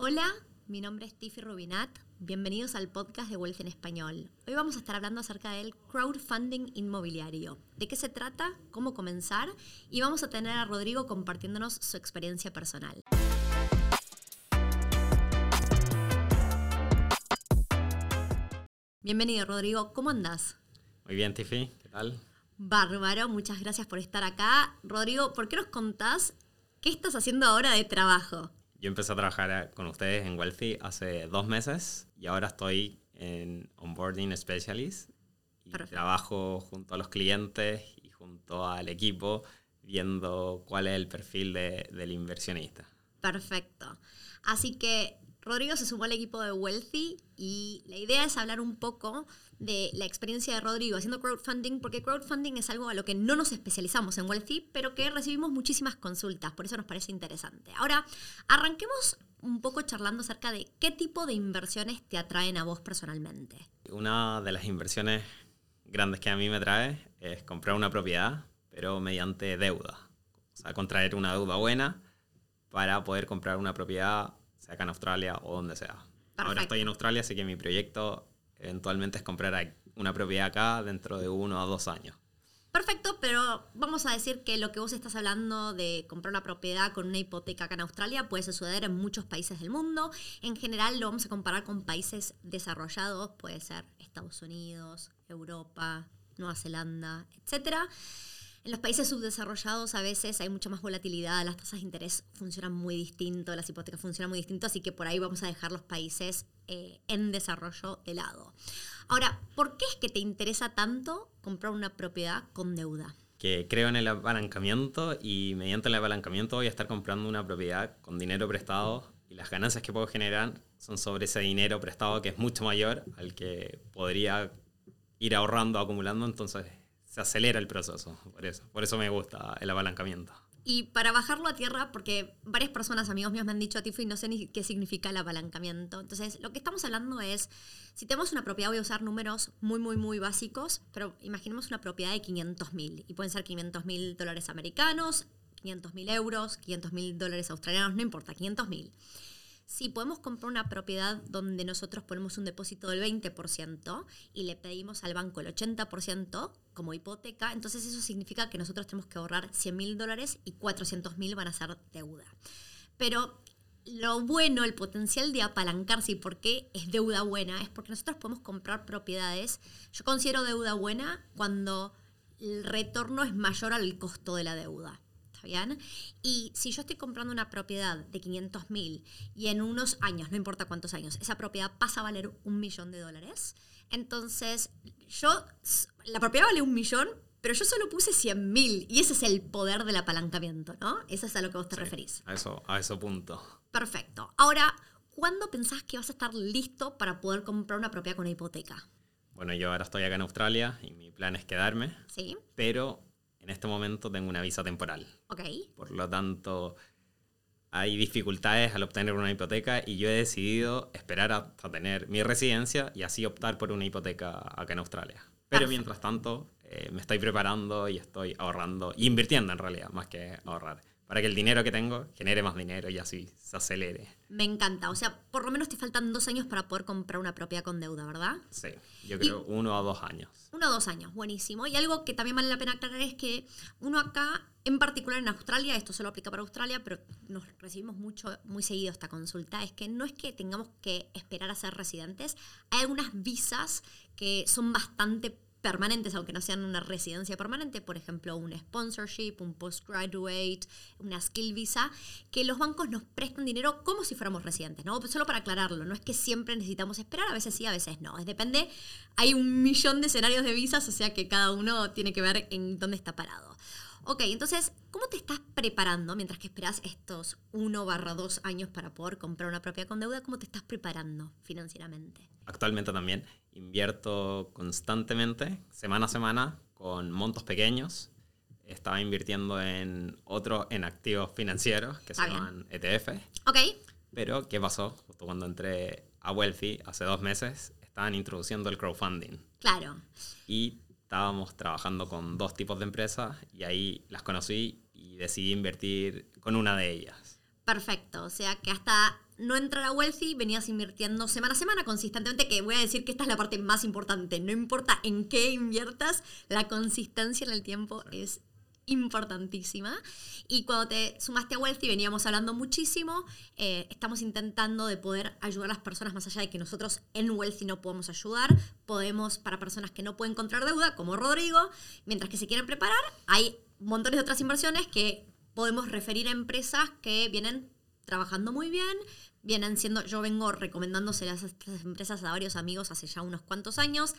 Hola, mi nombre es Tiffy Rubinat. Bienvenidos al podcast de Wealth en Español. Hoy vamos a estar hablando acerca del crowdfunding inmobiliario. ¿De qué se trata? ¿Cómo comenzar? Y vamos a tener a Rodrigo compartiéndonos su experiencia personal. Bienvenido, Rodrigo. ¿Cómo andas? Muy bien, Tiffy. ¿Qué tal? Bárbaro, muchas gracias por estar acá. Rodrigo, ¿por qué nos contás qué estás haciendo ahora de trabajo? Yo empecé a trabajar con ustedes en Wealthy hace dos meses y ahora estoy en Onboarding Specialist. Y trabajo junto a los clientes y junto al equipo viendo cuál es el perfil del inversionista. Perfecto. Así que Rodrigo se sumó al equipo de Wealthy y la idea es hablar un poco de la experiencia de Rodrigo haciendo crowdfunding, porque crowdfunding es algo a lo que no nos especializamos en Wealthy, pero que recibimos muchísimas consultas, por eso nos parece interesante. Ahora, arranquemos un poco charlando acerca de qué tipo de inversiones te atraen a vos personalmente. Una de las inversiones grandes que a mí me trae es comprar una propiedad, pero mediante deuda. O sea, contraer una deuda buena para poder comprar una propiedad acá en Australia o donde sea. Ahora estoy en Australia, así que mi proyecto eventualmente es comprar una propiedad acá dentro de uno o dos años. Perfecto, pero vamos a decir que lo que vos estás hablando de comprar una propiedad con una hipoteca acá en Australia puede suceder en muchos países del mundo. En general lo vamos a comparar con países desarrollados, puede ser Estados Unidos, Europa, Nueva Zelanda, etcétera. En los países subdesarrollados a veces hay mucha más volatilidad, las tasas de interés funcionan muy distinto, las hipotecas funcionan muy distinto, así que por ahí vamos a dejar los países eh, en desarrollo de lado. Ahora, ¿por qué es que te interesa tanto comprar una propiedad con deuda? Que creo en el apalancamiento y mediante el apalancamiento voy a estar comprando una propiedad con dinero prestado y las ganancias que puedo generar son sobre ese dinero prestado que es mucho mayor al que podría ir ahorrando, acumulando, entonces acelera el proceso, por eso. Por eso me gusta el apalancamiento. Y para bajarlo a tierra, porque varias personas, amigos míos, me han dicho, Tiffy, no sé ni qué significa el apalancamiento. Entonces, lo que estamos hablando es, si tenemos una propiedad, voy a usar números muy, muy, muy básicos, pero imaginemos una propiedad de 500 mil, y pueden ser 500 mil dólares americanos, 500 mil euros, 500 mil dólares australianos, no importa, 500 mil si podemos comprar una propiedad donde nosotros ponemos un depósito del 20% y le pedimos al banco el 80% como hipoteca, entonces eso significa que nosotros tenemos que ahorrar 100 mil dólares y 400 mil van a ser deuda. Pero lo bueno, el potencial de apalancarse y por qué es deuda buena, es porque nosotros podemos comprar propiedades. Yo considero deuda buena cuando el retorno es mayor al costo de la deuda. ¿Está Y si yo estoy comprando una propiedad de 500 mil y en unos años, no importa cuántos años, esa propiedad pasa a valer un millón de dólares, entonces yo, la propiedad vale un millón, pero yo solo puse 100 mil y ese es el poder del apalancamiento, ¿no? Eso es a lo que vos te referís. A eso, a ese punto. Perfecto. Ahora, ¿cuándo pensás que vas a estar listo para poder comprar una propiedad con una hipoteca? Bueno, yo ahora estoy acá en Australia y mi plan es quedarme. Sí. Pero en este momento tengo una visa temporal. Ok. Por lo tanto, hay dificultades al obtener una hipoteca y yo he decidido esperar hasta tener mi residencia y así optar por una hipoteca acá en Australia. Pero mientras tanto, eh, me estoy preparando y estoy ahorrando, y invirtiendo en realidad, más que ahorrar para que el dinero que tengo genere más dinero y así se acelere. Me encanta. O sea, por lo menos te faltan dos años para poder comprar una propiedad con deuda, ¿verdad? Sí, yo creo uno o dos años. Uno o dos años, buenísimo. Y algo que también vale la pena aclarar es que uno acá, en particular en Australia, esto solo aplica para Australia, pero nos recibimos mucho, muy seguido esta consulta, es que no es que tengamos que esperar a ser residentes, hay algunas visas que son bastante permanentes, aunque no sean una residencia permanente, por ejemplo, un sponsorship, un postgraduate, una skill visa, que los bancos nos prestan dinero como si fuéramos residentes, ¿no? Solo para aclararlo, no es que siempre necesitamos esperar, a veces sí, a veces no. Es depende, hay un millón de escenarios de visas, o sea que cada uno tiene que ver en dónde está parado. Ok, entonces, ¿cómo te estás preparando mientras que esperas estos 1 barra 2 años para poder comprar una propiedad con deuda? ¿Cómo te estás preparando financieramente? Actualmente también invierto constantemente, semana a semana, con montos pequeños. Estaba invirtiendo en otros, en activos financieros que se llaman ETF. Ok. Pero, ¿qué pasó? Justo cuando entré a Wealthy hace dos meses, estaban introduciendo el crowdfunding. Claro. Y estábamos trabajando con dos tipos de empresas y ahí las conocí y decidí invertir con una de ellas. Perfecto, o sea que hasta no entrar a Wealthy venías invirtiendo semana a semana consistentemente, que voy a decir que esta es la parte más importante, no importa en qué inviertas, la consistencia en el tiempo es importantísima. Y cuando te sumaste a Wealthy, veníamos hablando muchísimo, eh, estamos intentando de poder ayudar a las personas más allá de que nosotros en Wealthy no podemos ayudar, podemos para personas que no pueden encontrar deuda, como Rodrigo, mientras que se quieren preparar, hay montones de otras inversiones que podemos referir a empresas que vienen trabajando muy bien, vienen siendo, yo vengo recomendándose a estas empresas a varios amigos hace ya unos cuantos años,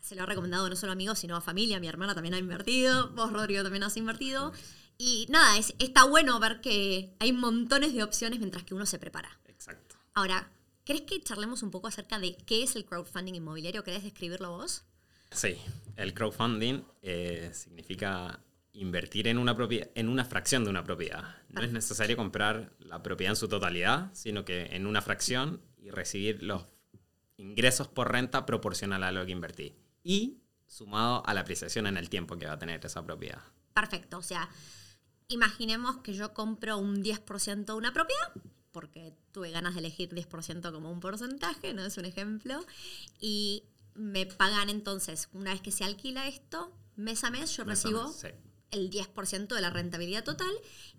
se lo ha recomendado no solo a amigos, sino a familia. Mi hermana también ha invertido, vos, Rodrigo, también has invertido. Y nada, es, está bueno ver que hay montones de opciones mientras que uno se prepara. Exacto. Ahora, ¿crees que charlemos un poco acerca de qué es el crowdfunding inmobiliario? ¿Querés describirlo vos? Sí, el crowdfunding eh, significa invertir en una, en una fracción de una propiedad. No es necesario comprar la propiedad en su totalidad, sino que en una fracción y recibir los ingresos por renta proporcional a lo que invertí y sumado a la apreciación en el tiempo que va a tener esa propiedad. Perfecto, o sea, imaginemos que yo compro un 10% de una propiedad, porque tuve ganas de elegir 10% como un porcentaje, no es un ejemplo, y me pagan entonces, una vez que se alquila esto, mes a mes yo recibo el 10% de la rentabilidad total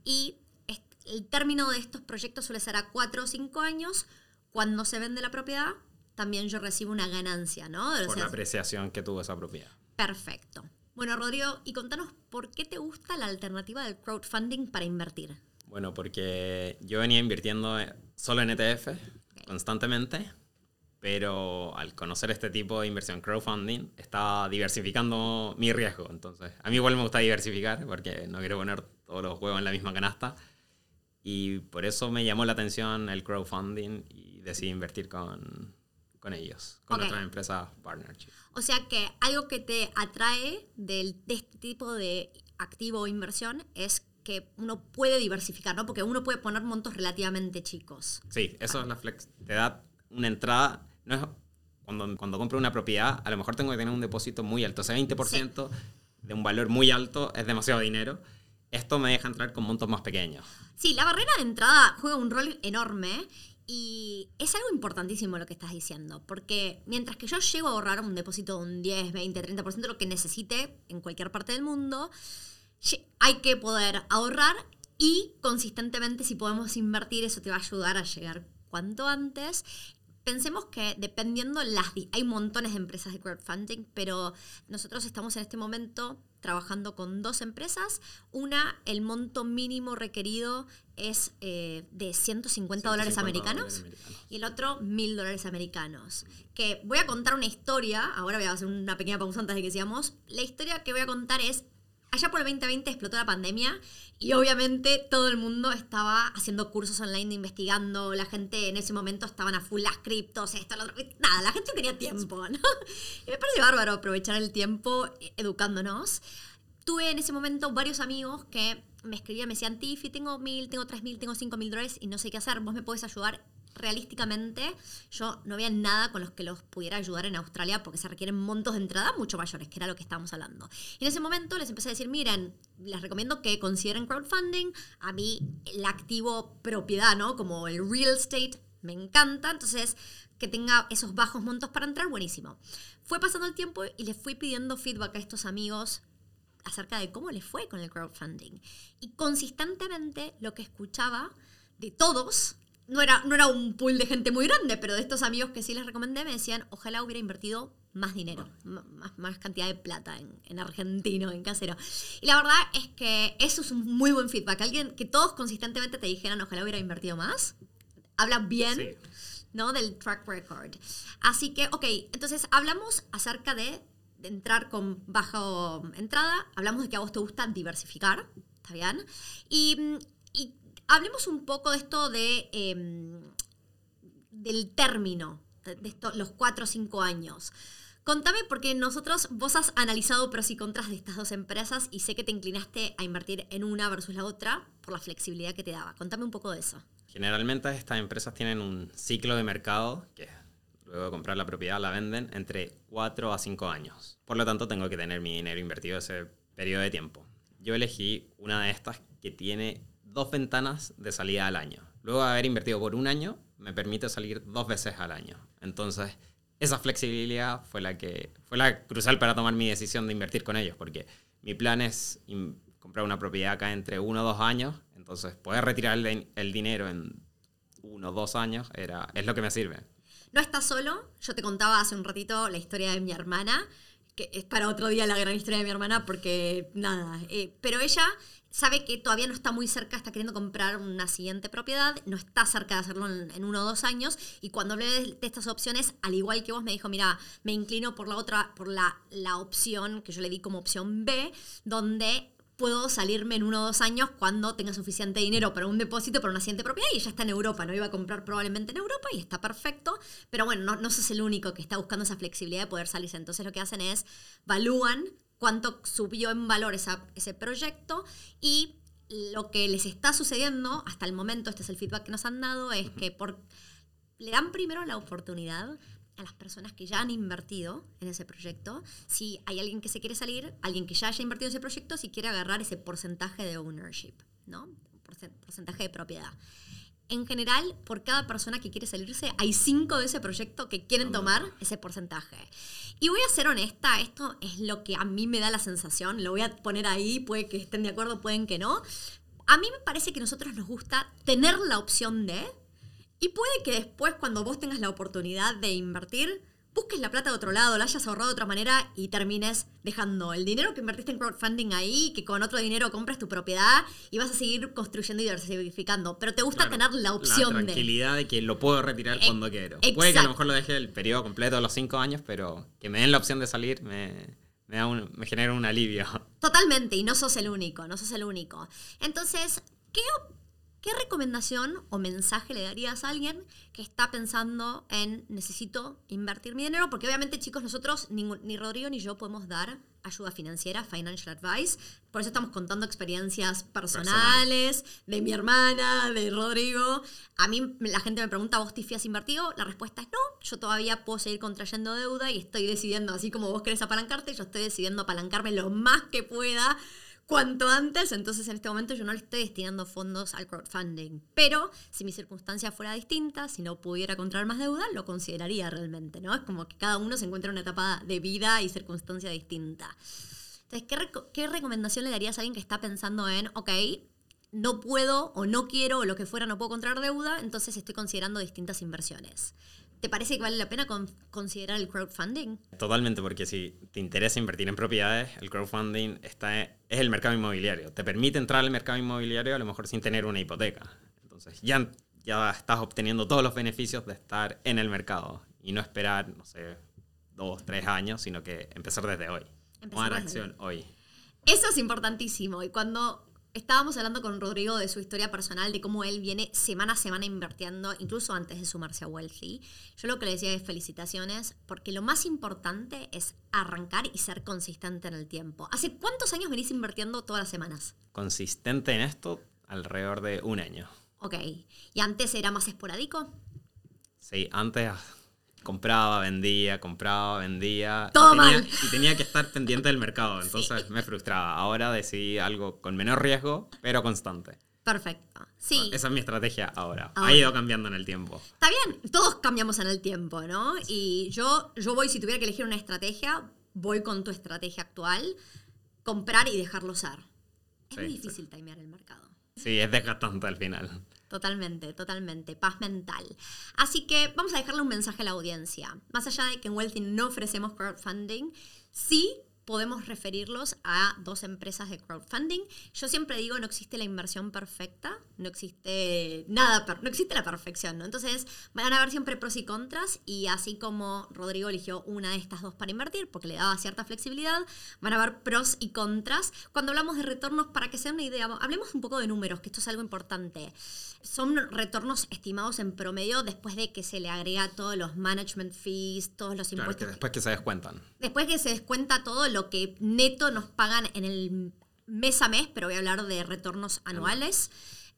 y el término de estos proyectos suele ser a 4 o 5 años. Cuando se vende la propiedad, también yo recibo una ganancia, ¿no? Por la apreciación que tuvo esa propiedad. Perfecto. Bueno, Rodrigo, y contanos por qué te gusta la alternativa del crowdfunding para invertir. Bueno, porque yo venía invirtiendo solo en ETF constantemente, pero al conocer este tipo de inversión crowdfunding, estaba diversificando mi riesgo. Entonces, a mí igual me gusta diversificar porque no quiero poner todos los huevos en la misma canasta. Y por eso me llamó la atención el crowdfunding y decidí invertir con, con ellos, con otras empresas partnership. O sea que algo que te atrae del, de este tipo de activo o inversión es que uno puede diversificar, ¿no? Porque uno puede poner montos relativamente chicos. Sí, eso es la flex. Te da una entrada, no es cuando, cuando compro una propiedad, a lo mejor tengo que tener un depósito muy alto, o sea, 20% de un valor muy alto es demasiado dinero. Esto me deja entrar con montos más pequeños. Sí, la barrera de entrada juega un rol enorme y es algo importantísimo lo que estás diciendo, porque mientras que yo llego a ahorrar un depósito de un 10, 20, 30% de lo que necesite en cualquier parte del mundo, hay que poder ahorrar y consistentemente si podemos invertir eso te va a ayudar a llegar cuanto antes pensemos que dependiendo las hay montones de empresas de crowdfunding, pero nosotros estamos en este momento trabajando con dos empresas. Una, el monto mínimo requerido es eh, de 150, dólares, americanos, y el otro 1000 dólares americanos. Que voy a contar una historia, ahora voy a hacer una pequeña pausa antes de que sigamos. La historia que voy a contar es allá por el 2020 explotó la pandemia y obviamente todo el mundo estaba haciendo cursos online, investigando, la gente en ese momento estaban a full las criptos, esto, lo otro. Nada, la gente tenía tiempo, ¿no? Y me parece bárbaro aprovechar el tiempo educándonos. Tuve en ese momento varios amigos que me escribían, me decían, Tiffy, tengo mil, tengo tres mil, tengo cinco mil dólares y no sé qué hacer, vos me podés ayudar realísticamente yo no había nada con los que los pudiera ayudar en Australia porque se requieren montos de entrada mucho mayores, que era lo que estábamos hablando. Y en ese momento les empecé a decir, miren, les recomiendo que consideren crowdfunding. A mí el activo propiedad, ¿no? Como el real estate, me encanta. Entonces, que tenga esos bajos montos para entrar, buenísimo. Fue pasando el tiempo y les fui pidiendo feedback a estos amigos acerca de cómo les fue con el crowdfunding. Y consistentemente lo que escuchaba de todos no era, no era un pool de gente muy grande, pero de estos amigos que sí les recomendé me decían, ojalá hubiera invertido más dinero, más, más cantidad de plata en, en, argentino, en casero. Y la verdad es que eso es un muy buen feedback. Alguien que todos consistentemente te dijeran, ojalá hubiera invertido más, habla bien. ¿no? Del track record. Así que, ok, entonces hablamos acerca de, de entrar con baja entrada, hablamos de que a vos te gusta diversificar, ¿está bien? Y, y hablemos un poco de esto de, em, del término, de, los cuatro o cinco años. Contame, porque nosotros, vos has analizado pros y contras de estas dos empresas y sé que te inclinaste a invertir en una versus la otra por la flexibilidad que te daba. Contame un poco de eso. Generalmente estas empresas tienen un ciclo de mercado que luego de comprar la propiedad la venden entre cuatro a cinco años. Por lo tanto, tengo que tener mi dinero invertido ese periodo de tiempo. Yo elegí una de estas que tiene dos ventanas de salida al año. luego de haber invertido por un año, me permite salir dos veces al año. Entonces, esa flexibilidad fue la que fue la crucial para tomar mi decisión de invertir con ellos, porque mi plan es comprar una propiedad acá entre uno o dos años, entonces poder retirar el, el dinero en uno o dos años era, es lo que me sirve. No estás solo, yo te contaba hace un ratito la historia de mi hermana, que es para otro día la gran historia de mi hermana, porque nada, eh, pero ella sabe que todavía no está muy cerca, está queriendo comprar una siguiente propiedad, no está cerca de hacerlo en, uno o dos años, y cuando hablé de, estas opciones, al igual que vos, me dijo, mira, me inclino por la otra, por la, la opción que yo le di como opción B, donde puedo salirme en uno o dos años cuando tenga suficiente dinero para un depósito para una siguiente propiedad y ella está en Europa, no iba a comprar probablemente en Europa y está perfecto, pero bueno, no, no sos el único que está buscando esa flexibilidad de poder salirse, entonces lo que hacen es valúan cuánto subió en valor ese proyecto y lo que les está sucediendo hasta el momento, este es el feedback que nos han dado, es que por, le dan primero la oportunidad a las personas que ya han invertido en ese proyecto, si hay alguien que se quiere salir, alguien que ya haya invertido en ese proyecto, si quiere agarrar ese porcentaje de ownership, ¿no? Porcentaje de propiedad. En general, por cada persona que quiere salirse, hay cinco de ese proyecto que quieren tomar ese porcentaje. Y voy a ser honesta, esto es lo que a mí me da la sensación, lo voy a poner ahí, puede que estén de acuerdo, pueden que no. A mí me parece que a nosotros nos gusta tener la opción de, y puede que después, cuando vos tengas la oportunidad de invertir, busques la plata de otro lado, la hayas ahorrado de otra manera y termines dejando el dinero que invertiste en crowdfunding ahí, que con otro dinero compres tu propiedad y vas a seguir construyendo y diversificando. Pero te gusta tener la opción de... La tranquilidad de... que lo puedo retirar eh, cuando quiero. Puede que a lo mejor lo deje el periodo completo de los cinco años, pero que me den la opción de salir me, me, me genera un alivio. Totalmente, y no sos el único, no sos el único. Entonces, ¿qué ¿Qué recomendación o mensaje le darías a alguien que está pensando en necesito invertir mi dinero? Porque obviamente, chicos, nosotros, ni, ni, Rodrigo ni yo podemos dar ayuda financiera, financial advice. Por eso estamos contando experiencias personales de mi hermana, de Rodrigo. A mí la gente me pregunta, ¿vos Tiffy has invertido? La respuesta es no. Yo todavía puedo seguir contrayendo deuda y estoy decidiendo, así como vos querés apalancarte, yo estoy decidiendo apalancarme lo más que pueda cuanto antes, entonces en este momento yo no le estoy destinando fondos al crowdfunding. Pero si mi circunstancia fuera distinta, si no pudiera contraer más deuda, lo consideraría realmente, ¿no? Es como que cada uno se encuentra en una etapa de vida y circunstancia distinta. Entonces, ¿qué, ¿qué recomendación le darías a alguien que está pensando en, ok, no puedo o no quiero o lo que fuera, no puedo contraer deuda, entonces estoy considerando distintas inversiones? ¿Te parece que vale la pena considerar el crowdfunding? Totalmente, porque si te interesa invertir en propiedades, el crowdfunding está, es el mercado inmobiliario. Te permite entrar al mercado inmobiliario a lo mejor sin tener una hipoteca. Entonces ya, ya estás obteniendo todos los beneficios de estar en el mercado y no esperar, no sé, dos, tres años, sino que empezar desde hoy. Tomar acción hoy. Eso es importantísimo. Y cuando Estábamos hablando con Rodrigo de su historia personal, de cómo él viene semana a semana invirtiendo, incluso antes de sumarse a Wealthy. Yo lo que le decía es felicitaciones, porque lo más importante es arrancar y ser consistente en el tiempo. ¿Hace cuántos años venís invirtiendo todas las semanas? Consistente en esto, alrededor de un año. Ok. ¿Y antes era más esporádico? Sí, antes compraba, vendía, compraba, vendía. Todo y tenía, mal. Y tenía que estar pendiente del mercado, entonces me frustraba. Ahora decidí algo con menor riesgo, pero constante. Perfecto. Sí. Esa es mi estrategia ahora. Ha ido cambiando en el tiempo. Está bien, todos cambiamos en el tiempo, ¿no? Y yo, yo voy, si tuviera que elegir una estrategia, voy con tu estrategia actual, comprar y dejarlo ser. Es muy difícil timear el mercado. Sí, es desgastante al final. Totalmente, totalmente. Paz mental. Así que vamos a dejarle un mensaje a la audiencia. Más allá de que en Wealthy no ofrecemos crowdfunding, sí podemos referirlos a dos empresas de crowdfunding. Yo siempre digo, no existe la inversión perfecta, no existe nada, no existe la perfección, ¿no? Entonces van a haber siempre pros y contras y así como Rodrigo eligió una de estas dos para invertir porque le daba cierta flexibilidad, van a haber pros y contras. Cuando hablamos de retornos, para que sea una idea, hablemos un poco de números, que esto es algo importante. Son retornos estimados en promedio después de que se le agrega todos los management fees, todos los impuestos. después que se descuentan. Después que se descuenta todo lo que neto nos pagan en el mes a mes, pero voy a hablar de retornos anuales.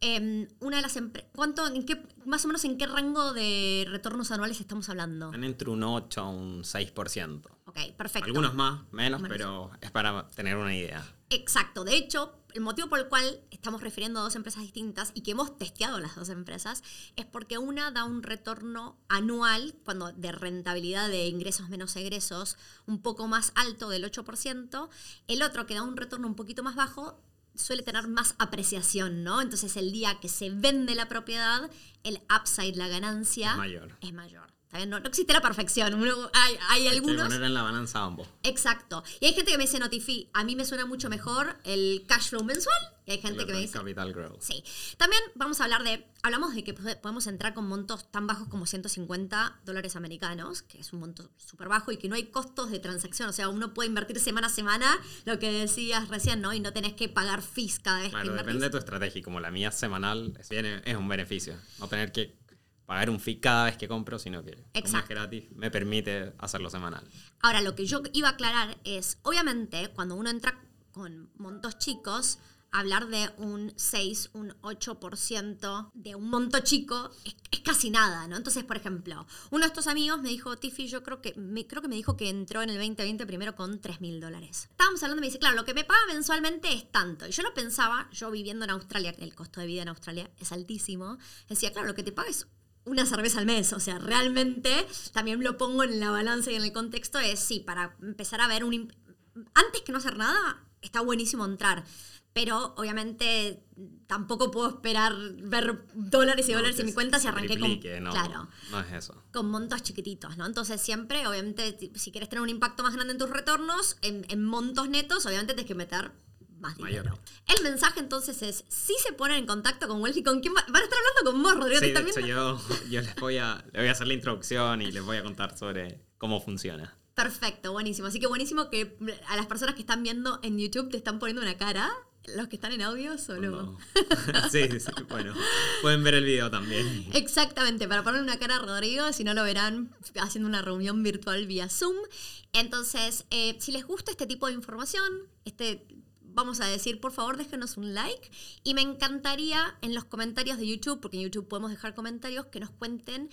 Em, una de las ¿cuánto, en qué, más o menos en qué rango de retornos anuales estamos hablando? entre un 8 a un 6%. Ok, perfecto. Algunos más, menos, pero es para tener una idea. Exacto. De hecho, el motivo por el cual estamos refiriendo a dos empresas distintas y que hemos testeado las dos empresas es porque una da un retorno anual, cuando de rentabilidad de ingresos menos egresos, un poco más alto del 8%, el otro que da un retorno un poquito más bajo suele tener más apreciación, ¿no? Entonces el día que se vende la propiedad, el upside, la ganancia, Es mayor. Es mayor. No, no existe la perfección. Uno- hay, hay Hay que algunos. poner en la balanza ambos. Exacto. Y hay gente que me dice, Notifi, a mí me suena mucho mejor el cash flow mensual. Y hay gente El que me dice, Capital Growth. Sí. También vamos a hablar de, hablamos de que pode- podemos entrar con montos tan bajos como 150 dólares americanos, que es un monto súper bajo y que no hay costos de transacción. O sea, uno puede invertir semana a semana, lo que decías recién, ¿no? Y no tenés que pagar fees cada vez que invertís. depende de tu estrategia. Como la mía semanal, es, bien- es un beneficio. No tener que pagar un fee cada vez que compro, sino que como es gratis, me permite hacerlo semanal. Ahora, lo que yo iba a aclarar es, obviamente, cuando uno entra con montos chicos, hablar de un 6, un 8% de un monto chico es, es casi nada, ¿no? Entonces, por ejemplo, uno de estos amigos me dijo, Tiffy, yo creo que me, creo que me dijo que entró en el 2020 primero con 3 mil dólares. Estábamos hablando y me dice, claro, lo que me paga mensualmente es tanto. Y yo lo pensaba, yo viviendo en Australia, que el costo de vida en Australia es altísimo, decía, claro, lo que te paga es una cerveza al mes. O sea, realmente también lo pongo en la balanza y en el contexto es, sí, para empezar a ver un... Antes que no hacer nada, está buenísimo entrar. Pero obviamente tampoco puedo esperar ver dólares y No, dólares en mi cuenta si arranqué con... no, Claro no es eso. con montos chiquititos, ¿no? Entonces siempre, obviamente, si quieres tener un impacto más grande en tus retornos, en, en montos netos, obviamente tienes que meter más Mayor. dinero. El mensaje entonces es, si se ponen en contacto con Wealthy, ¿con quién va- van a estar hablando con vos, Rodrigo? Sí, ¿Tú de hecho yo, yo les, voy a, les voy a hacer la introducción y les voy a contar sobre cómo funciona. Perfecto, buenísimo. Así que buenísimo que a las personas que están viendo en YouTube te están poniendo una cara. Los que están en audio solo. No. sí, sí, bueno. Pueden ver el video también. Exactamente, para poner una cara a Rodrigo, si no lo verán haciendo una reunión virtual vía Zoom. Entonces, eh, si les gusta este tipo de información, este, vamos a decir, por favor, déjenos un like. Y me encantaría en los comentarios de YouTube, porque en YouTube podemos dejar comentarios, que nos cuenten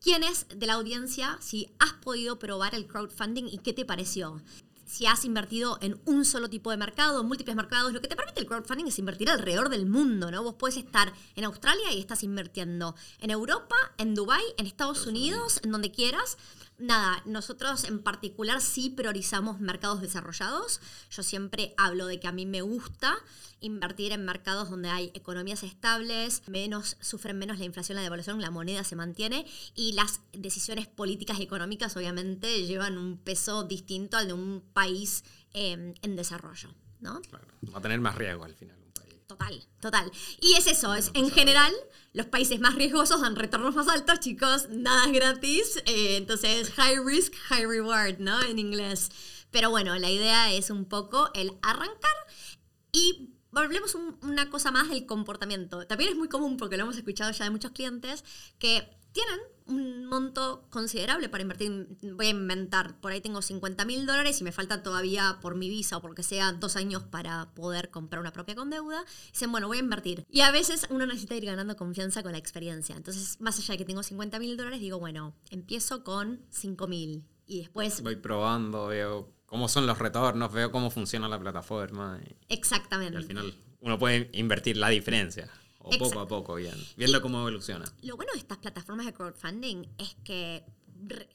quiénes de la audiencia, si has podido probar el crowdfunding y qué te pareció. Si has invertido en un solo tipo de mercado, en múltiples mercados, lo que te permite el crowdfunding es invertir alrededor del mundo, ¿no? Vos puedes estar en Australia y estás invirtiendo en Europa, en Dubai, en Estados Unidos, en donde quieras. Nada, nosotros en particular sí priorizamos mercados desarrollados. Yo siempre hablo de que a mí me gusta invertir en mercados donde hay economías estables, menos, sufren menos la inflación, la devaluación, la moneda se mantiene y las decisiones políticas y económicas obviamente llevan un peso distinto al de un país eh, en desarrollo, ¿no? Va a tener más riesgo al final. Total, total. Y es eso, es en general, los países más riesgosos dan retornos más altos, chicos, nada es gratis, eh, entonces high risk, high reward, ¿no? En inglés. Pero bueno, la idea es un poco el arrancar y un- una cosa más del comportamiento. También es muy común, porque lo hemos escuchado ya de muchos clientes, que tienen un monto considerable para invertir. Voy a inventar, por ahí tengo 50 mil dólares y me falta todavía por mi visa o porque sea dos años para poder comprar una propia con deuda. Dicen, bueno, voy a invertir. Y a veces uno necesita ir ganando confianza con la experiencia. Entonces, más allá de que tengo 50 mil dólares, digo, bueno, empiezo con 5 mil y después... Voy probando, veo cómo son los retornos, veo cómo funciona la plataforma y, y Exactamente. al final uno puede invertir la diferencia. O poco Exacto. a poco, bien. Viendo cómo evoluciona. Lo bueno de estas plataformas de crowdfunding es que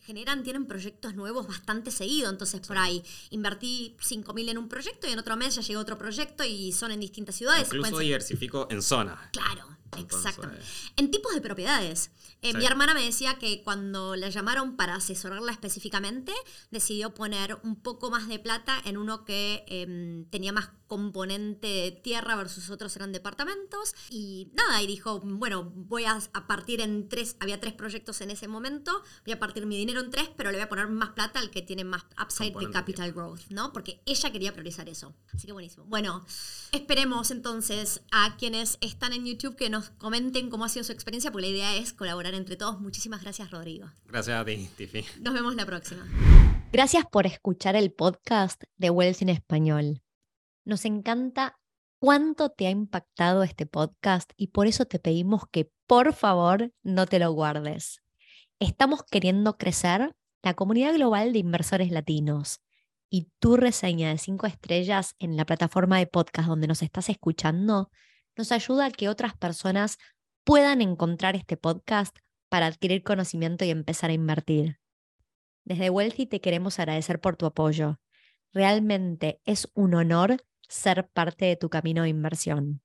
generan, tienen proyectos nuevos bastante seguido. Entonces, por ahí invertí 5.000 en un proyecto y en otro mes ya llegó otro proyecto y son en distintas ciudades. Incluso diversifico en zonas. Claro, Entonces- exactamente. En tipos de propiedades. Eh, Sí. Mi hermana me decía que cuando la llamaron para asesorarla específicamente, decidió poner un poco más de plata en uno que em, tenía más componente de tierra versus otros eran departamentos. Y nada, y dijo, bueno, voy a, a partir en tres, había tres proyectos en ese momento, voy a partir mi dinero en tres, pero le voy a poner más plata al que tiene más upside de capital growth, ¿no? Porque ella quería priorizar eso. Así que buenísimo. Bueno, esperemos entonces a quienes están en YouTube que nos comenten cómo ha sido su experiencia, porque la idea es colaborar entre todos. Muchísimas gracias, Rodrigo. Gracias a ti, Tiffy. Nos vemos la próxima. Gracias por escuchar el podcast de Wells en Español. Nos encanta cuánto te ha impactado este podcast y por eso te pedimos que por favor no te lo guardes. Estamos queriendo crecer la comunidad global de inversores latinos y tu reseña de cinco estrellas en la plataforma de podcast donde nos estás escuchando nos ayuda a que otras personas puedan encontrar este podcast para adquirir conocimiento y empezar a invertir. Desde Wealthy te queremos agradecer por tu apoyo. Realmente es un honor ser parte de tu camino de inversión.